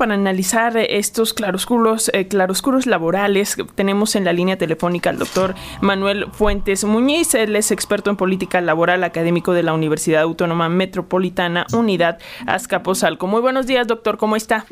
para analizar estos claroscuros, eh, claroscuros laborales, tenemos en la línea telefónica al doctor Manuel Fuentes Muñiz. Él es experto en política laboral académico de la Universidad Autónoma Metropolitana Unidad Azcapotzalco. Muy buenos días, doctor. ¿Cómo está?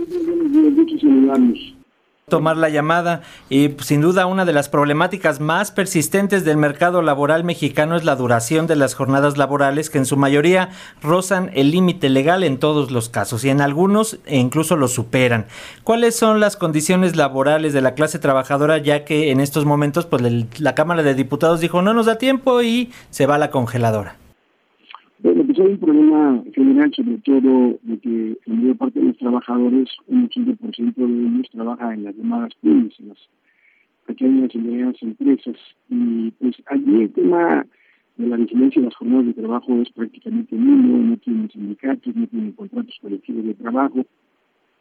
Tomar la llamada y sin duda una de las problemáticas más persistentes del mercado laboral mexicano es la duración de las jornadas laborales que en su mayoría rozan el límite legal en todos los casos y en algunos e incluso lo superan. ¿Cuáles son las condiciones laborales de la clase trabajadora ya que en estos momentos pues la Cámara de Diputados dijo no nos da tiempo y se va a la congeladora? Bueno, pues hay un problema general, sobre todo de que la mayor parte de los trabajadores, un 80% de ellos trabaja en las llamadas las pequeñas y medianas empresas. Y pues allí el tema de la vigilancia de las jornadas de trabajo es prácticamente nulo, no tienen sindicatos, no tienen contratos colectivos de trabajo.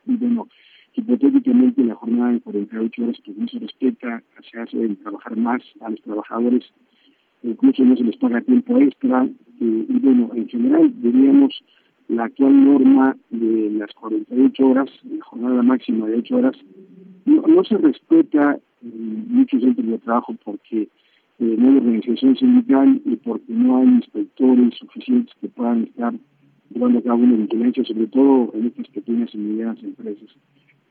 Y bueno, hipotéticamente la jornada de 48 horas que no se respeta, se hace trabajar más a los trabajadores incluso no se les paga tiempo extra, eh, y bueno, en general diríamos la actual norma de las 48 horas, la jornada máxima de 8 horas, no, se respeta en muchos centros de trabajo porque eh, no hay organización sindical y porque no hay inspectores suficientes que puedan estar llevando a cabo una vigilancia, sobre todo en estas pequeñas y medianas empresas.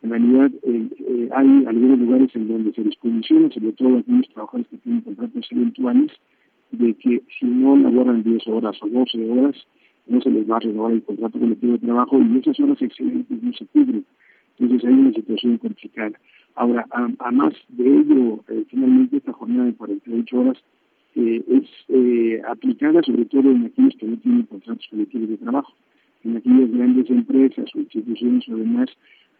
En realidad eh, hay algunos lugares en donde se les condiciona, sobre todo aquellos trabajadores que tienen contratos eventuales, de que si no laboran 10 horas o 12 horas, no se les va a renovar el contrato colectivo de trabajo y esas horas excelentes no se cubren. Entonces hay una situación complicada. Ahora, además de ello, eh, finalmente esta jornada de 48 horas eh, es eh, aplicada sobre todo en aquellos que no tienen contratos colectivos de trabajo. En aquellas grandes empresas o instituciones o demás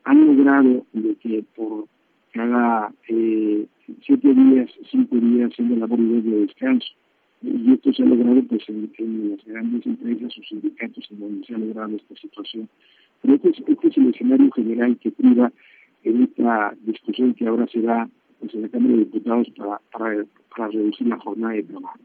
han logrado de que por cada siete días, cinco días, siendo labor y de descanso, y esto se ha logrado pues en, las grandes empresas o sindicatos en donde se ha logrado esta situación. Pero este es, este es el escenario general que priva en esta discusión que ahora se da pues, en la Cámara de Diputados para, para, para reducir la jornada de trabajo.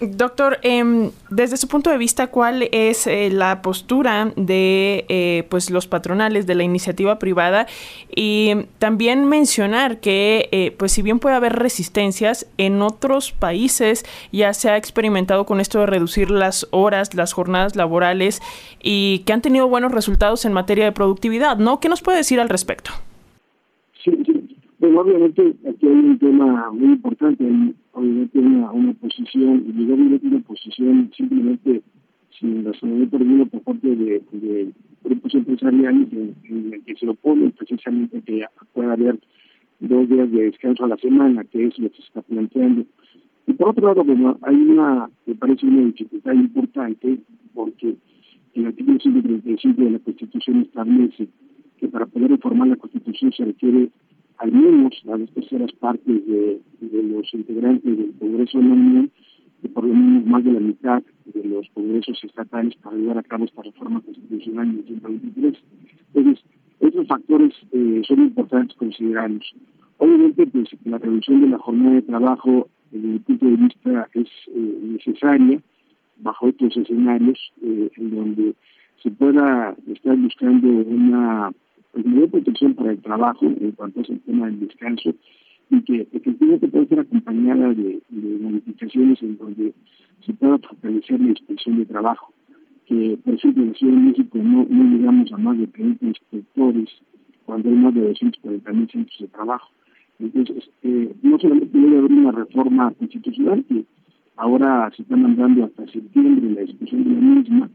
Doctor, eh, desde su punto de vista, ¿cuál es eh, la postura de eh, pues los patronales de la iniciativa privada? Y también mencionar que, eh, pues si bien puede haber resistencias, en otros países ya se ha experimentado con esto de reducir las horas, las jornadas laborales y que han tenido buenos resultados en materia de productividad, ¿no? ¿Qué nos puede decir al respecto? Sí, sí. Obviamente aquí hay un tema muy importante obviamente una, una posición, y obviamente una posición simplemente sin razonamiento alguno por parte de, de grupos empresariales en, en, el que se oponen precisamente que pueda haber dos días de descanso a la semana, que es lo que se está planteando. Y por otro lado, bueno, hay una, me parece una dificultad importante, porque el artículo 135 de la Constitución establece que para poder reformar la Constitución se requiere al menos a las terceras partes de, los integrantes del Congreso de la Unión y por lo menos más de la mitad de los congresos estatales para llevar a cabo esta reforma constitucional en el 123. Entonces, estos factores eh, son importantes considerarlos. Obviamente, pues, la reducción de la jornada de trabajo, desde mi punto de vista, es eh, necesaria bajo estos escenarios eh, en donde se pueda estar buscando una pues mayor protección para el trabajo en cuanto a ese tema del descanso y que efectivamente puede ser acompañada de, modificaciones en donde se pueda fortalecer la inspección de trabajo. Que, por ejemplo, en la Ciudad de México no, no llegamos a más de 30 inspectores cuando hay más de 240 mil centros de trabajo. Entonces, eh, no solamente debe haber una reforma constitucional que ahora se está mandando hasta septiembre la discusión de la misma,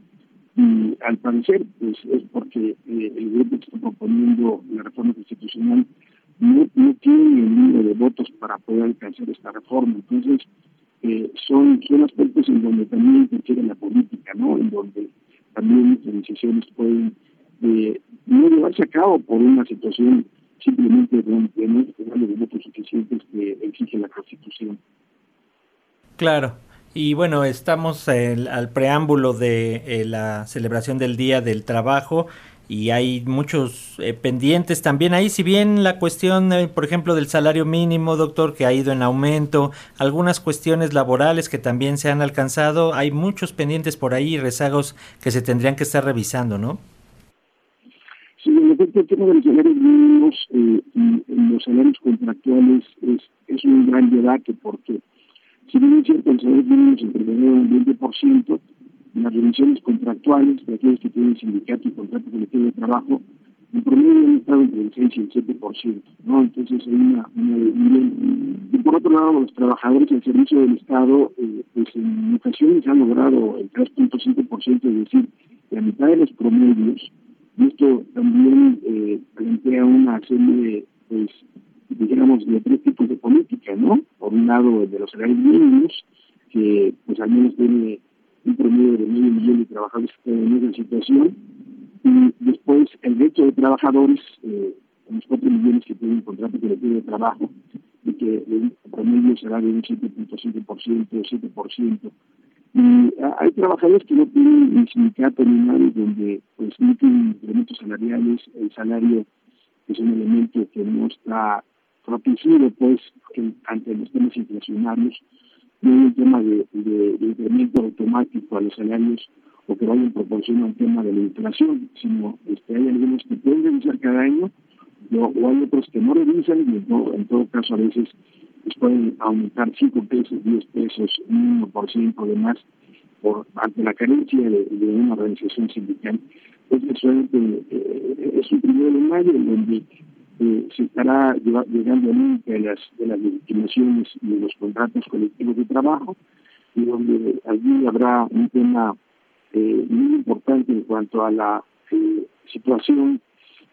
y al parecer pues es porque eh, el grupo que está proponiendo la reforma constitucional no, no tiene el número de votos para poder alcanzar esta reforma. Entonces, eh, son, son aspectos en donde también interfiere la política, ¿no? En donde también las decisiones pueden eh, no llevarse a cabo por una situación simplemente de no tener los votos suficientes que exige la Constitución. Claro. Y bueno, estamos al preámbulo de eh, la celebración del Día del Trabajo y hay muchos eh, pendientes también ahí, si bien la cuestión, eh, por ejemplo, del salario mínimo, doctor, que ha ido en aumento, algunas cuestiones laborales que también se han alcanzado, hay muchos pendientes por ahí rezagos que se tendrían que estar revisando, ¿no? Sí, en efecto, el tema de los salarios mínimos y los salarios contractuales es, es un gran debate porque es cierto, el mínimo se un 20%, las revisiones contractuales de aquellos que tienen sindicato y contrato colectivo de trabajo, en promedio han estado entre el 6 y el 7%, ¿no? Entonces hay una, Y por otro lado, los trabajadores al servicio del Estado, eh, pues en ocasiones han logrado el 3.5%, es decir, la mitad de los promedios, y esto también eh, plantea una serie de, pues, digamos, de tres tipos de política, ¿no? Por un lado, de los salarios mínimos, que pues al menos tiene un promedio de medio millón de trabajadores que están en esa situación, y después el resto de trabajadores, eh, los cuatro millones que tienen contrato colectivo de trabajo, y que el promedio será de un 7.5%, 7%. Y hay trabajadores que no tienen ni sindicato ni nada, donde pues no tienen incrementos salariales, el salario es un elemento que no está protegido pues ante los temas inflacionarios, no hay un tema de, incremento automático a los salarios o que vaya en proporción a un tema de la inflación, sino este, hay algunos que pueden revisar cada año o, hay otros que no revisan y en todo, caso a veces pues pueden aumentar 5 pesos, 10 pesos, un 1% de más por, ante la carencia de, una organización sindical. Entonces, eh, es un primero de mayo en donde eh, se estará llegando a de las, de las legitimaciones y de los contratos colectivos de trabajo, y donde allí habrá un tema eh, muy importante en cuanto a la eh, situación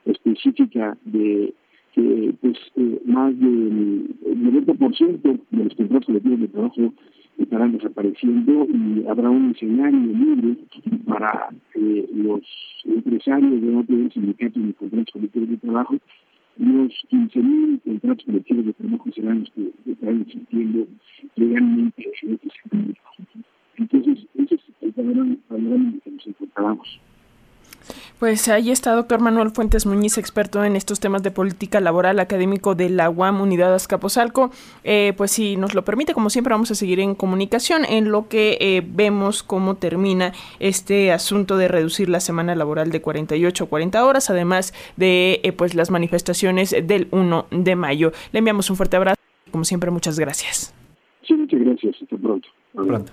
específica de que pues, más del 90% de los contratos colectivos de trabajo estarán desapareciendo y habrá un escenario libre para los empresarios de no tener sindicatos ni contratos colectivos de trabajo los 15.000 contratos colectivos de trabajo serán los que estarán existiendo legalmente en. Entonces, ese es el panorama en que nos encontrábamos. Pues ahí está doctor Manuel Fuentes Muñiz, experto en estos temas de política laboral, académico de la UAM Unidad Azcapotzalco. Eh, pues si nos lo permite, como siempre, vamos a seguir en comunicación en lo que eh, vemos cómo termina este asunto de reducir la semana laboral de 48 a 40 horas, además de eh, pues las manifestaciones del 1 de mayo. Le enviamos un fuerte abrazo. Como siempre, muchas gracias. Sí, muchas gracias. Hasta pronto. pronto.